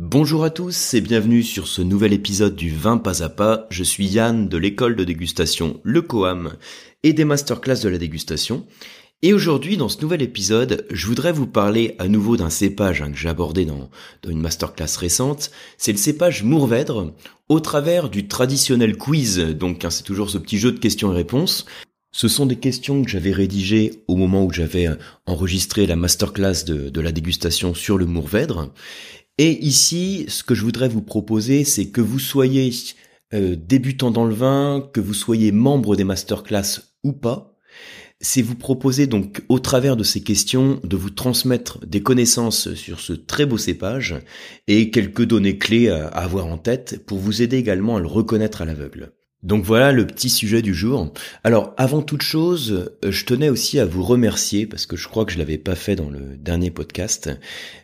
Bonjour à tous et bienvenue sur ce nouvel épisode du vin pas à pas. Je suis Yann de l'école de dégustation Le Coam et des masterclass de la dégustation. Et aujourd'hui, dans ce nouvel épisode, je voudrais vous parler à nouveau d'un cépage hein, que j'ai abordé dans, une masterclass récente. C'est le cépage Mourvèdre, au travers du traditionnel quiz. Donc, hein, c'est toujours ce petit jeu de questions et réponses. Ce sont des questions que j'avais rédigées au moment où j'avais euh, enregistré la masterclass de, de la dégustation sur le Mourvèdre. Et ici, ce que je voudrais vous proposer, c'est que vous soyez euh, débutant dans le vin, que vous soyez membre des masterclass ou pas, c'est vous proposer donc au travers de ces questions de vous transmettre des connaissances sur ce très beau cépage et quelques données clés à avoir en tête pour vous aider également à le reconnaître à l'aveugle. Donc voilà le petit sujet du jour. Alors avant toute chose, euh, je tenais aussi à vous remercier parce que je crois que je l'avais pas fait dans le dernier podcast.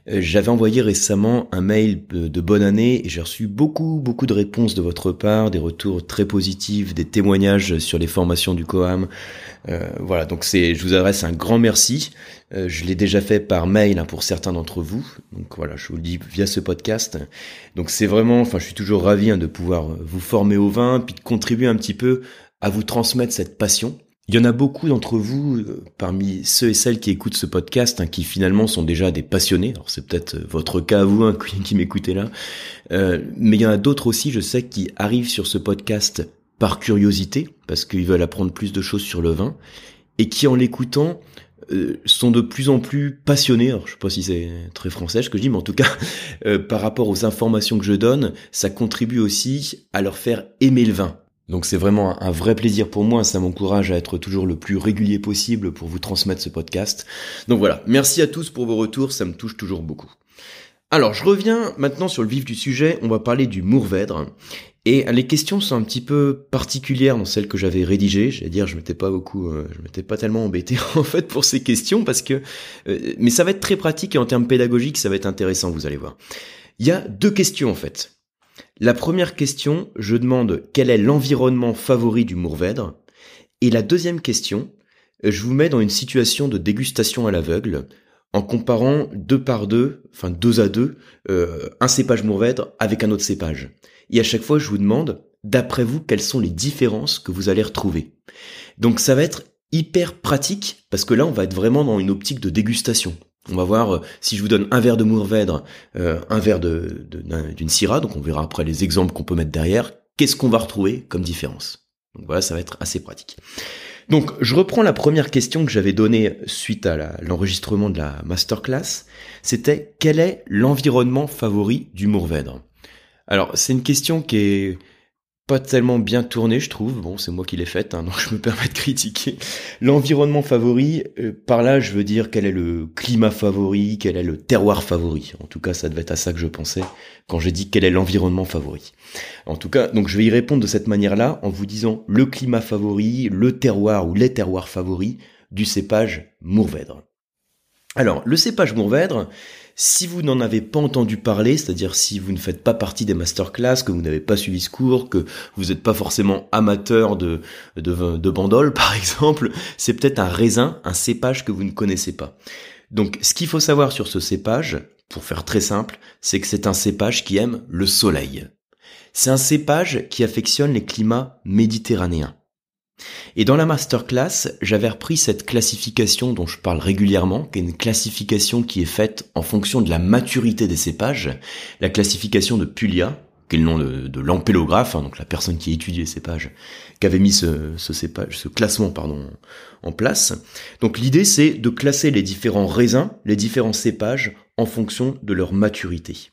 Euh, j'avais envoyé récemment un mail de bonne année et j'ai reçu beaucoup beaucoup de réponses de votre part, des retours très positifs, des témoignages sur les formations du Coam. Euh, voilà, donc c'est, je vous adresse un grand merci. Euh, je l'ai déjà fait par mail hein, pour certains d'entre vous. Donc voilà, je vous le dis via ce podcast. Donc c'est vraiment, enfin, je suis toujours ravi hein, de pouvoir vous former au vin, puis de contribuer un petit peu à vous transmettre cette passion. Il y en a beaucoup d'entre vous, euh, parmi ceux et celles qui écoutent ce podcast, hein, qui finalement sont déjà des passionnés. Alors c'est peut-être euh, votre cas à vous, qui m'écoutez là. mais il y en a d'autres aussi, je sais, qui arrivent sur ce podcast par curiosité, parce qu'ils veulent apprendre plus de choses sur le vin, et qui en l'écoutant euh, sont de plus en plus passionnés, alors je sais pas si c'est très français ce que je dis, mais en tout cas, euh, par rapport aux informations que je donne, ça contribue aussi à leur faire aimer le vin. Donc c'est vraiment un vrai plaisir pour moi, ça m'encourage à être toujours le plus régulier possible pour vous transmettre ce podcast. Donc voilà, merci à tous pour vos retours, ça me touche toujours beaucoup. Alors je reviens maintenant sur le vif du sujet, on va parler du Mourvèdre. Et les questions sont un petit peu particulières dans celles que j'avais rédigées. J'allais dire, je m'étais pas beaucoup, euh, je m'étais pas tellement embêté en fait pour ces questions parce que, euh, mais ça va être très pratique et en termes pédagogiques, ça va être intéressant, vous allez voir. Il y a deux questions en fait. La première question, je demande quel est l'environnement favori du Mourvèdre. Et la deuxième question, je vous mets dans une situation de dégustation à l'aveugle en comparant deux par deux, enfin deux à deux, euh, un cépage Mourvèdre avec un autre cépage. Et à chaque fois, je vous demande, d'après vous, quelles sont les différences que vous allez retrouver. Donc ça va être hyper pratique, parce que là, on va être vraiment dans une optique de dégustation. On va voir euh, si je vous donne un verre de Mourvèdre, euh, un verre de, d'une Syrah, donc on verra après les exemples qu'on peut mettre derrière, qu'est-ce qu'on va retrouver comme différence. Donc voilà, ça va être assez pratique. Donc je reprends la première question que j'avais donnée suite à l'enregistrement de la masterclass. C'était quel est l'environnement favori du Mourvèdre? Alors, c'est une question qui est pas tellement bien tournée, je trouve. Bon, c'est moi qui l'ai faite, hein, donc je me permets de critiquer. L'environnement favori, euh, par là, je veux dire quel est le climat favori, quel est le terroir favori. En tout cas, ça devait être à ça que je pensais quand j'ai dit quel est l'environnement favori. En tout cas, donc je vais y répondre de cette manière-là en vous disant le climat favori, le terroir ou les terroirs favoris du cépage Mourvèdre. Alors, le cépage Mourvèdre, si vous n'en avez pas entendu parler, c'est-à-dire si vous ne faites pas partie des masterclass, que vous n'avez pas suivi ce cours, que vous n'êtes pas forcément amateur de, de, de bandol par exemple, c'est peut-être un raisin, un cépage que vous ne connaissez pas. Donc ce qu'il faut savoir sur ce cépage, pour faire très simple, c'est que c'est un cépage qui aime le soleil. C'est un cépage qui affectionne les climats méditerranéens. Et dans la masterclass, j'avais repris cette classification dont je parle régulièrement, qui est une classification qui est faite en fonction de la maturité des cépages, la classification de Puglia, qui est le nom de, de l'ampélographe, hein, donc la personne qui étudie les cépages, qui avait mis ce, cépage, ce classement pardon, en place. Donc l'idée c'est de classer les différents raisins, les différents cépages en fonction de leur maturité.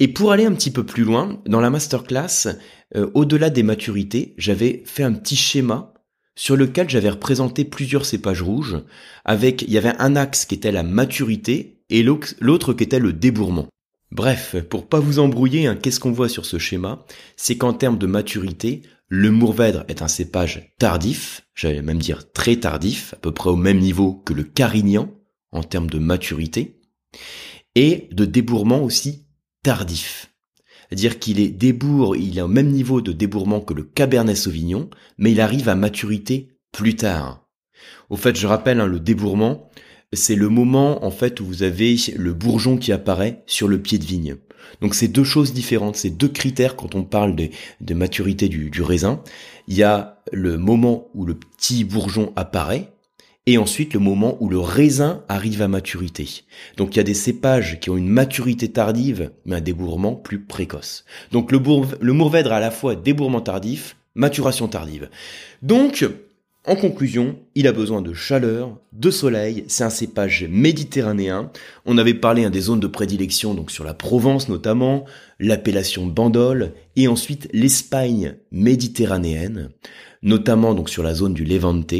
Et pour aller un petit peu plus loin, dans la masterclass, euh, au-delà des maturités, j'avais fait un petit schéma sur lequel j'avais représenté plusieurs cépages rouges, avec, il y avait un axe qui était la maturité et l'autre qui était le débourrement. Bref, pour pas vous embrouiller, hein, qu'est-ce qu'on voit sur ce schéma? C'est qu'en termes de maturité, le Mourvèdre est un cépage tardif, j'allais même dire très tardif, à peu près au même niveau que le Carignan en termes de maturité, et de débourrement aussi tardif. C'est-à-dire qu'il est débourre, il est au même niveau de débourrement que le Cabernet Sauvignon, mais il arrive à maturité plus tard. Au fait, je rappelle, hein, le débourrement, c'est le moment en fait où vous avez le bourgeon qui apparaît sur le pied de vigne. Donc c'est deux choses différentes, c'est deux critères quand on parle de, maturité du, du raisin. Il y a le moment où le petit bourgeon apparaît, et ensuite le moment où le raisin arrive à maturité. Donc il y a des cépages qui ont une maturité tardive, mais un débourrement plus précoce. Donc le, le mourvèdre a à la fois débourrement tardif, maturation tardive. Donc, en conclusion, il a besoin de chaleur, de soleil, c'est un cépage méditerranéen. On avait parlé hein, des zones de prédilection, donc sur la Provence notamment, l'appellation Bandol, et ensuite l'Espagne méditerranéenne, notamment donc sur la zone du Levante,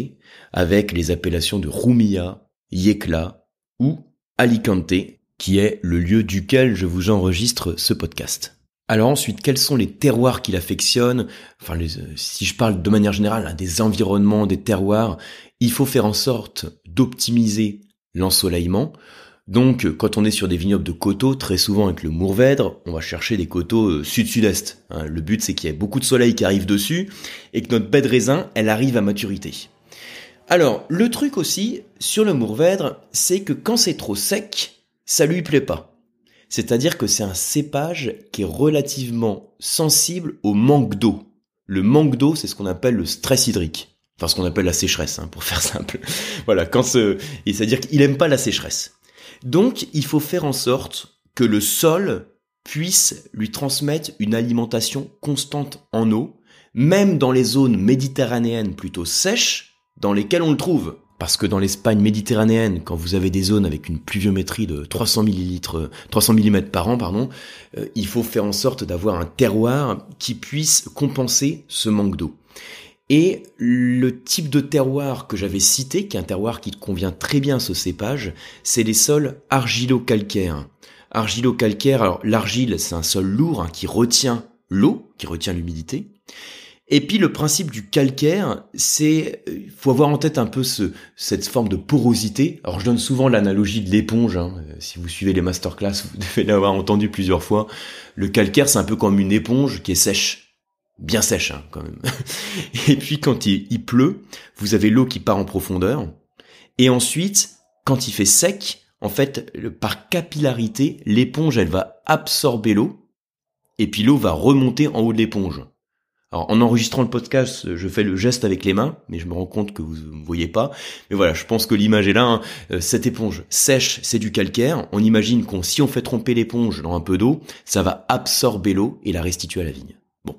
avec les appellations de Rumilla, Yecla ou Alicante, qui est le lieu duquel je vous enregistre ce podcast. Alors ensuite, quels sont les terroirs qu'il affectionne Enfin, euh, si je parle de manière générale hein, des environnements, des terroirs, il faut faire en sorte d'optimiser l'ensoleillement. Donc, quand on est sur des vignobles de coteaux, très souvent avec le Mourvèdre, on va chercher des coteaux euh, sud-sud-est. Hein. le but, c'est qu'il y ait beaucoup de soleil qui arrive dessus et que notre baie de raisin, elle arrive à maturité. Alors, le truc aussi, sur le Mourvèdre, c'est que quand c'est trop sec, ça lui plaît pas. C'est-à-dire que c'est un cépage qui est relativement sensible au manque d'eau. Le manque d'eau, c'est ce qu'on appelle le stress hydrique. Enfin, ce qu'on appelle la sécheresse, hein, pour faire simple. voilà, quand ce... c'est-à-dire qu'il aime pas la sécheresse. Donc, il faut faire en sorte que le sol puisse lui transmettre une alimentation constante en eau, même dans les zones méditerranéennes plutôt sèches, dans lesquelles on le trouve. Parce que dans l'Espagne méditerranéenne, quand vous avez des zones avec une pluviométrie de 300 millilitres, 300 mm par an, pardon, euh, il faut faire en sorte d'avoir un terroir qui puisse compenser ce manque d'eau. Et le type de terroir que j'avais cité, qui est un terroir qui convient très bien ce cépage, c'est les sols argilo-calcaires. Argilo-calcaire, alors l'argile, c'est un sol lourd hein, qui retient l'eau, qui retient l'humidité. Et puis le principe du calcaire, c'est il faut avoir en tête un peu ce, cette forme de porosité. Alors je donne souvent l'analogie de l'éponge. Hein. Euh, si vous suivez les masterclass, vous devez l'avoir entendu plusieurs fois. Le calcaire, c'est un peu comme une éponge qui est sèche, bien sèche hein, quand même. Et puis quand il, il pleut, vous avez l'eau qui part en profondeur. Et ensuite, quand il fait sec, en fait, par capillarité, l'éponge, elle va absorber l'eau. Et puis l'eau va remonter en haut de l'éponge. Alors, en enregistrant le podcast, je fais le geste avec les mains, mais je me rends compte que vous ne voyez pas. Mais voilà, je pense que l'image est là. Hein. Euh, cette éponge sèche, c'est du calcaire. On imagine qu'on, si on fait tromper l'éponge dans un peu d'eau, ça va absorber l'eau et la restituer à la vigne. Bon,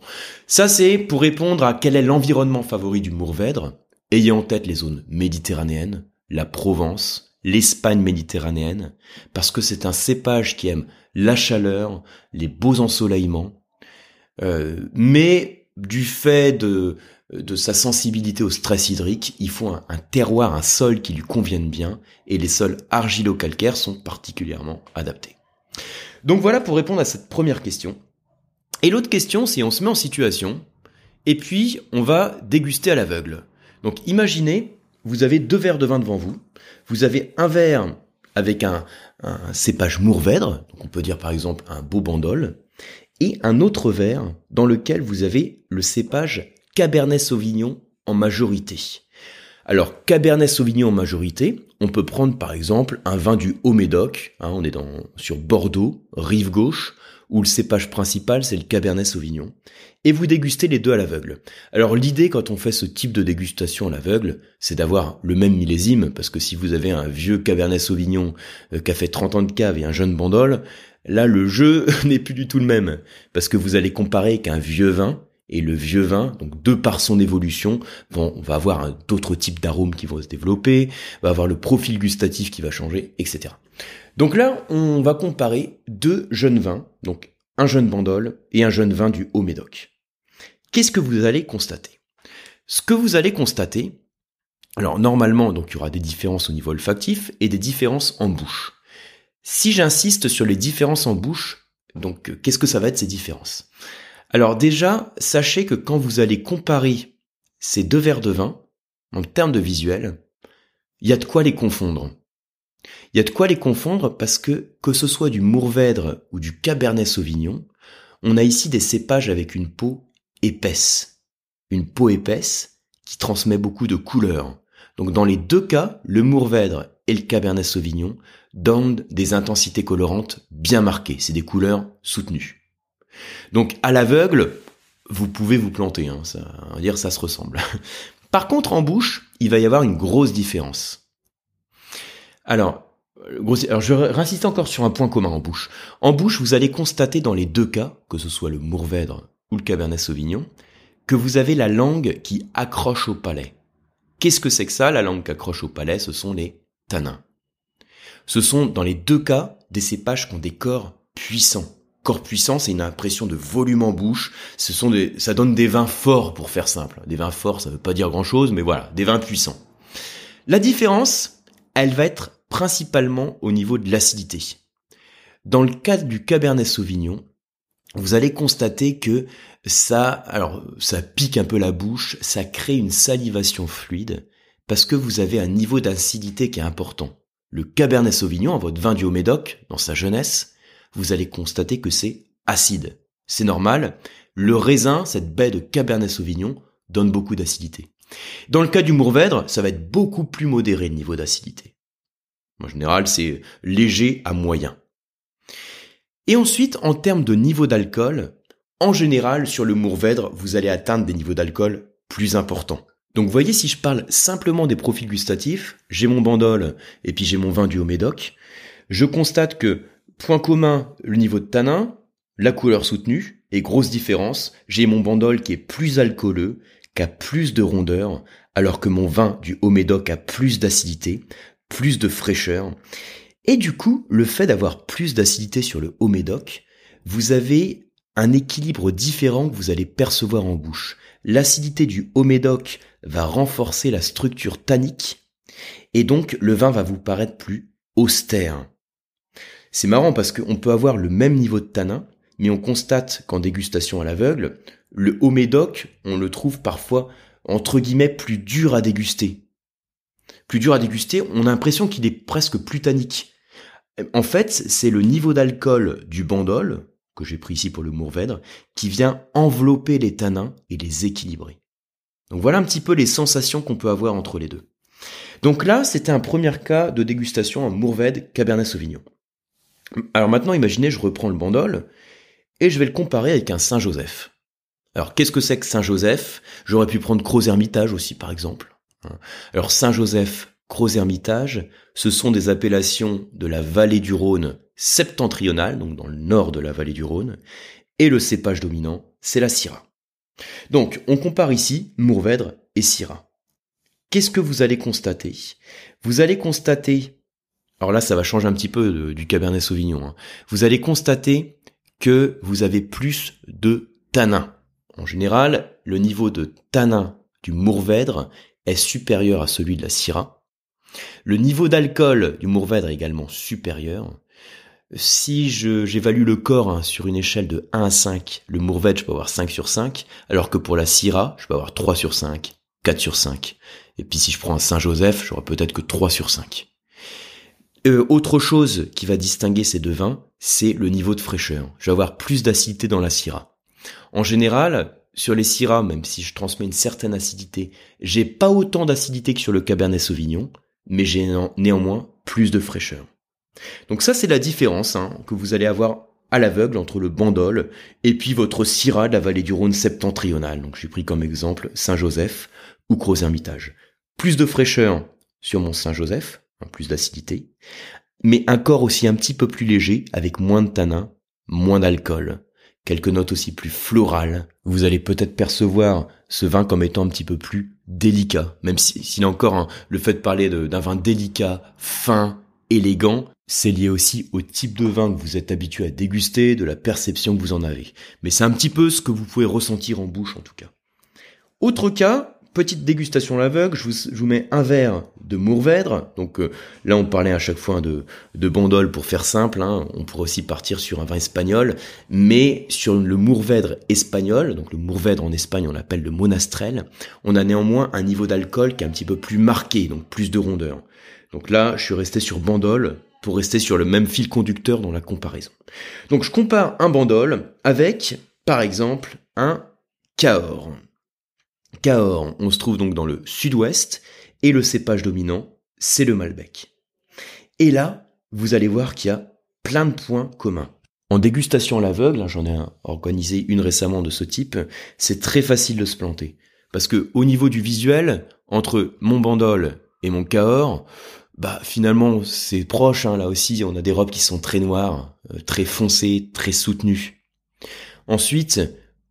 ça c'est pour répondre à quel est l'environnement favori du Mourvèdre. Ayez en tête les zones méditerranéennes, la Provence, l'Espagne méditerranéenne, parce que c'est un cépage qui aime la chaleur, les beaux ensoleillements, euh, mais du fait de, de sa sensibilité au stress hydrique, il faut un, terroir, un sol qui lui convienne bien, et les sols argilo-calcaires sont particulièrement adaptés. Donc voilà pour répondre à cette première question. Et l'autre question, c'est on se met en situation, et puis on va déguster à l'aveugle. Donc imaginez, vous avez deux verres de vin devant vous, vous avez un verre avec un, cépage mourvèdre, on peut dire par exemple un beau bandol, et un autre verre dans lequel vous avez le cépage Cabernet Sauvignon en majorité. Alors Cabernet Sauvignon en majorité, on peut prendre par exemple un vin du Haut-Médoc, hein, on est sur Bordeaux, rive gauche, où le cépage principal c'est le Cabernet Sauvignon, et vous dégustez les deux à l'aveugle. Alors l'idée quand on fait ce type de dégustation à l'aveugle, c'est d'avoir le même millésime, parce que si vous avez un vieux Cabernet Sauvignon euh, qui a fait 30 ans de cave et un jeune bandol, Là, le jeu n'est plus du tout le même, parce que vous allez comparer qu'un vieux vin, et le vieux vin, donc de par son évolution, on va avoir d'autres types d'arômes qui vont se développer, va avoir le profil gustatif qui va changer, etc. Donc là, on va comparer deux jeunes vins, donc un jeune bandol et un jeune vin du Haut-Médoc. Qu'est-ce que vous allez constater? Ce que vous allez constater, alors normalement, donc il y aura des différences au niveau olfactif et des différences en bouche. Si j'insiste sur les différences en bouche, donc euh, qu'est-ce que ça va être ces différences? Alors déjà, sachez que quand vous allez comparer ces deux verres de vin, en termes de visuel, il y a de quoi les confondre. Il y a de quoi les confondre parce que, que ce soit du Mourvèdre ou du Cabernet Sauvignon, on a ici des cépages avec une peau épaisse. Une peau épaisse qui transmet beaucoup de couleurs. Donc dans les deux cas, le Mourvèdre et le Cabernet Sauvignon donnent des intensités colorantes bien marquées. C'est des couleurs soutenues. Donc à l'aveugle, vous pouvez vous planter, hein, ça, dire ça se ressemble. Par contre, en bouche, il va y avoir une grosse différence. Alors, alors je réinsiste encore sur un point commun en bouche. En bouche, vous allez constater dans les deux cas, que ce soit le Mourvèdre ou le Cabernet Sauvignon, que vous avez la langue qui accroche au palais. Qu'est-ce que c'est que ça, la langue qui accroche au palais? Ce sont les tanins. Ce sont, dans les deux cas, des cépages qui ont des corps puissants. Corps puissant, c'est une impression de volume en bouche. Ce sont des, ça donne des vins forts, pour faire simple. Des vins forts, ça veut pas dire grand chose, mais voilà, des vins puissants. La différence, elle va être principalement au niveau de l'acidité. Dans le cas du Cabernet Sauvignon, vous allez constater que ça, alors, ça pique un peu la bouche, ça crée une salivation fluide, parce que vous avez un niveau d'acidité qui est important. Le Cabernet Sauvignon, votre vin du Haut-Médoc, dans sa jeunesse, vous allez constater que c'est acide. C'est normal. Le raisin, cette baie de Cabernet Sauvignon, donne beaucoup d'acidité. Dans le cas du Mourvèdre, ça va être beaucoup plus modéré le niveau d'acidité. En général, c'est léger à moyen. Et ensuite, en termes de niveau d'alcool, en général, sur le Mourvèdre, vous allez atteindre des niveaux d'alcool plus importants. Donc, voyez, si je parle simplement des profils gustatifs, j'ai mon bandol et puis j'ai mon vin du Haut-Médoc, je constate que, point commun, le niveau de tanin, la couleur soutenue, et grosse différence, j'ai mon bandol qui est plus alcooleux, qui a plus de rondeur, alors que mon vin du Haut-Médoc a plus d'acidité, plus de fraîcheur. Et du coup, le fait d'avoir plus d'acidité sur le haut médoc, vous avez un équilibre différent que vous allez percevoir en bouche. L'acidité du haut médoc va renforcer la structure tannique et donc le vin va vous paraître plus austère. C'est marrant parce qu'on peut avoir le même niveau de tanin, mais on constate qu'en dégustation à l'aveugle, le haut médoc, on le trouve parfois entre guillemets plus dur à déguster plus dur à déguster, on a l'impression qu'il est presque plus tannique. En fait, c'est le niveau d'alcool du bandol, que j'ai pris ici pour le Mourvèdre, qui vient envelopper les tanins et les équilibrer. Donc voilà un petit peu les sensations qu'on peut avoir entre les deux. Donc là, c'était un premier cas de dégustation en Mourvèdre Cabernet Sauvignon. Alors maintenant, imaginez, je reprends le bandol et je vais le comparer avec un Saint-Joseph. Alors qu'est-ce que c'est que Saint-Joseph? J'aurais pu prendre Croz Hermitage aussi, par exemple. Alors Saint-Joseph, Croz-Hermitage, ce sont des appellations de la vallée du Rhône septentrionale, donc dans le nord de la vallée du Rhône, et le cépage dominant, c'est la Syrah. Donc, on compare ici Mourvèdre et Syrah. Qu'est-ce que vous allez constater? Vous allez constater, alors là ça va changer un petit peu du Cabernet Sauvignon, hein. vous allez constater que vous avez plus de tanin. En général, le niveau de tanin du Mourvèdre est supérieur à celui de la Syrah. Le niveau d'alcool du Mourvèdre est également supérieur. Si j'évalue le corps hein, sur une échelle de 1 à 5, le Mourvèdre, je peux avoir 5 sur 5, alors que pour la Syrah, je peux avoir 3 sur 5, 4 sur 5. Et puis si je prends un Saint-Joseph, j'aurai peut-être que 3 sur 5. Euh, autre chose qui va distinguer ces deux vins, c'est le niveau de fraîcheur. Je vais avoir plus d'acidité dans la Syrah. En général, sur les Syrah, même si je transmets une certaine acidité, j'ai pas autant d'acidité que sur le Cabernet Sauvignon, mais j'ai néanmoins plus de fraîcheur. Donc ça, c'est la différence hein, que vous allez avoir à l'aveugle entre le Bandol et puis votre Syrah de la vallée du Rhône septentrionale. Donc j'ai pris comme exemple Saint-Joseph ou Gros-Hermitage. Plus de fraîcheur sur mon Saint-Joseph, hein, plus d'acidité, mais un corps aussi un petit peu plus léger avec moins de tanin, moins d'alcool quelques notes aussi plus florales. Vous allez peut-être percevoir ce vin comme étant un petit peu plus délicat, même s'il a encore le fait de parler d'un vin délicat, fin, élégant, c'est lié aussi au type de vin que vous êtes habitué à déguster, de la perception que vous en avez. Mais c'est un petit peu ce que vous pouvez ressentir en bouche en tout cas. Autre cas, petite dégustation à l'aveugle, je vous, mets un verre de Mourvèdre. Donc euh, là, on parlait à chaque fois de, de bandol pour faire simple. Hein. On pourrait aussi partir sur un vin espagnol, mais sur le Mourvèdre espagnol, donc le Mourvèdre en Espagne, on l'appelle le Monastrel, on a néanmoins un niveau d'alcool qui est un petit peu plus marqué, donc plus de rondeur. Donc là, je suis resté sur bandol pour rester sur le même fil conducteur dans la comparaison. Donc je compare un bandol avec, par exemple, un Cahors. Cahors, on se trouve donc dans le sud-ouest, et le cépage dominant, c'est le Malbec. Et là, vous allez voir qu'il y a plein de points communs. En dégustation à l'aveugle, hein, j'en ai organisé une récemment de ce type, c'est très facile de se planter. Parce que au niveau du visuel, entre mon bandol et mon Cahors, bah finalement c'est proche, hein, là aussi on a des robes qui sont très noires, euh, très foncées, très soutenues. Ensuite,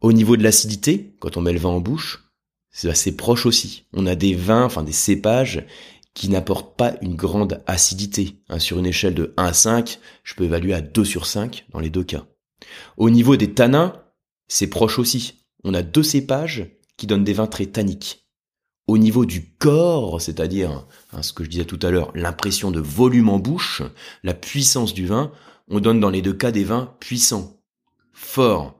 au niveau de l'acidité, quand on met le vin en bouche, c'est assez proche aussi. On a des vins, enfin des cépages qui n'apportent pas une grande acidité. Hein, sur une échelle de 1 à 5, je peux évaluer à 2 sur 5 dans les deux cas. Au niveau des tanins, c'est proche aussi. On a deux cépages qui donnent des vins très tanniques. Au niveau du corps, c'est-à-dire hein, ce que je disais tout à l'heure, l'impression de volume en bouche, la puissance du vin, on donne dans les deux cas des vins puissants, forts.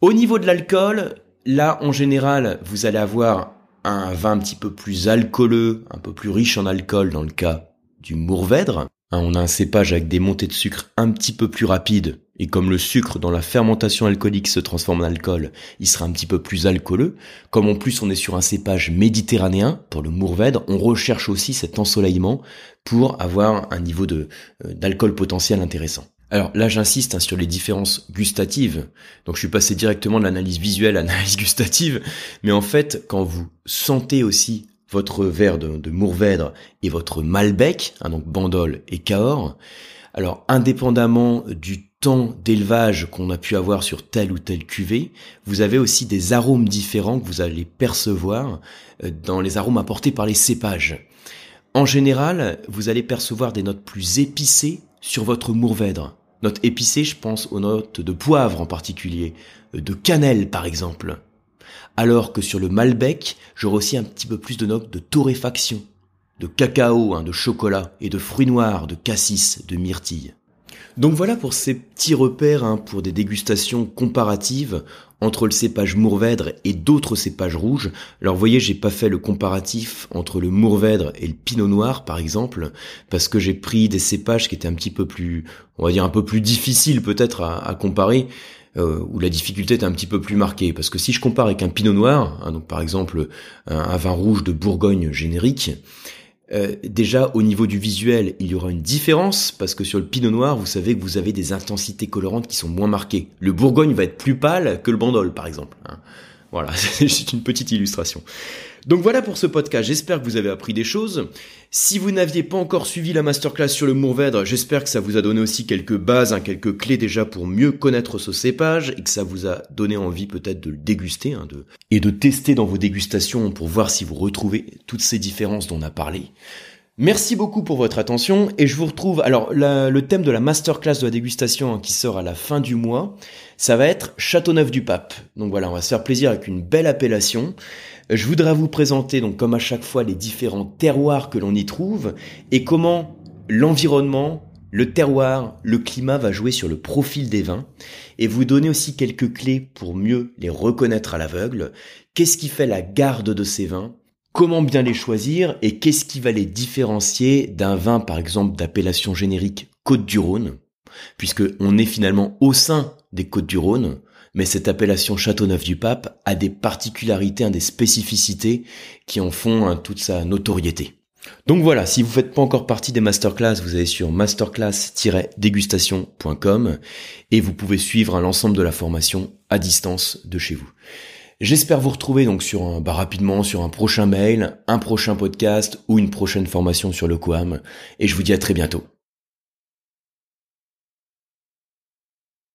Au niveau de l'alcool, là en général, vous allez avoir un vin un petit peu plus alcooleux, un peu plus riche en alcool dans le cas du Mourvèdre. Hein, on a un cépage avec des montées de sucre un petit peu plus rapides, et comme le sucre dans la fermentation alcoolique se transforme en alcool, il sera un petit peu plus alcooleux. Comme en plus on est sur un cépage méditerranéen, pour le Mourvèdre, on recherche aussi cet ensoleillement pour avoir un niveau euh, d'alcool potentiel intéressant. Alors là, j'insiste hein, sur les différences gustatives. Donc je suis passé directement de l'analyse visuelle à l'analyse gustative. Mais en fait, quand vous sentez aussi votre verre de, Mourvèdre et votre Malbec, hein, donc Bandol et Cahors, alors indépendamment du temps d'élevage qu'on a pu avoir sur telle ou telle cuvée, vous avez aussi des arômes différents que vous allez percevoir euh, dans les arômes apportés par les cépages. En général, vous allez percevoir des notes plus épicées sur votre Mourvèdre. Notes épicées, je pense aux notes de poivre en particulier, euh, de cannelle par exemple. Alors que sur le Malbec, j'aurai aussi un petit peu plus de notes de torréfaction, de cacao, hein, de chocolat et de fruits noirs, de cassis, de myrtille. Donc voilà pour ces petits repères hein, pour des dégustations comparatives entre le cépage Mourvèdre et d'autres cépages rouges. Alors voyez, j'ai pas fait le comparatif entre le Mourvèdre et le Pinot Noir par exemple, parce que j'ai pris des cépages qui étaient un petit peu plus, on va dire un peu plus difficiles peut-être à, comparer. Euh, où la difficulté est un petit peu plus marquée. Parce que si je compare avec un pinot noir, hein, donc par exemple un, vin rouge de Bourgogne générique, euh, déjà au niveau du visuel, il y aura une différence parce que sur le pinot noir, vous savez que vous avez des intensités colorantes qui sont moins marquées. Le Bourgogne va être plus pâle que le Bandol, par exemple. Hein. Voilà, c'est une petite illustration. Donc voilà pour ce podcast, j'espère que vous avez appris des choses. Si vous n'aviez pas encore suivi la masterclass sur le Mourvèdre, j'espère que ça vous a donné aussi quelques bases, hein, quelques clés déjà pour mieux connaître ce cépage et que ça vous a donné envie peut-être de le déguster hein, et de tester dans vos dégustations pour voir si vous retrouvez toutes ces différences dont on a parlé. Merci beaucoup pour votre attention et je vous retrouve. Alors le thème de la masterclass de la dégustation qui sort à la fin du mois, ça va être Châteauneuf du Pape. Donc voilà, on va se faire plaisir avec une belle appellation. Je voudrais vous présenter donc comme à chaque fois les différents terroirs que l'on y trouve et comment l'environnement, le terroir, le climat va jouer sur le profil des vins et vous donner aussi quelques clés pour mieux les reconnaître à l'aveugle. Qu'est-ce qui fait la garde de ces vins Comment bien les choisir et qu'est-ce qui va les différencier d'un vin par exemple d'appellation générique Côte du Rhône puisque on est finalement au sein des Côtes du Rhône, mais cette appellation Châteauneuf du Pape a des particularités, des spécificités qui en font toute sa notoriété. Donc voilà, si vous faites pas encore partie des masterclass, vous allez sur masterclass-dégustation.com et vous pouvez suivre l'ensemble de la formation à distance de chez vous. J'espère vous retrouver donc sur un, bah, rapidement sur un prochain mail, un prochain podcast ou une prochaine formation sur le Coam. Et je vous dis à très bientôt.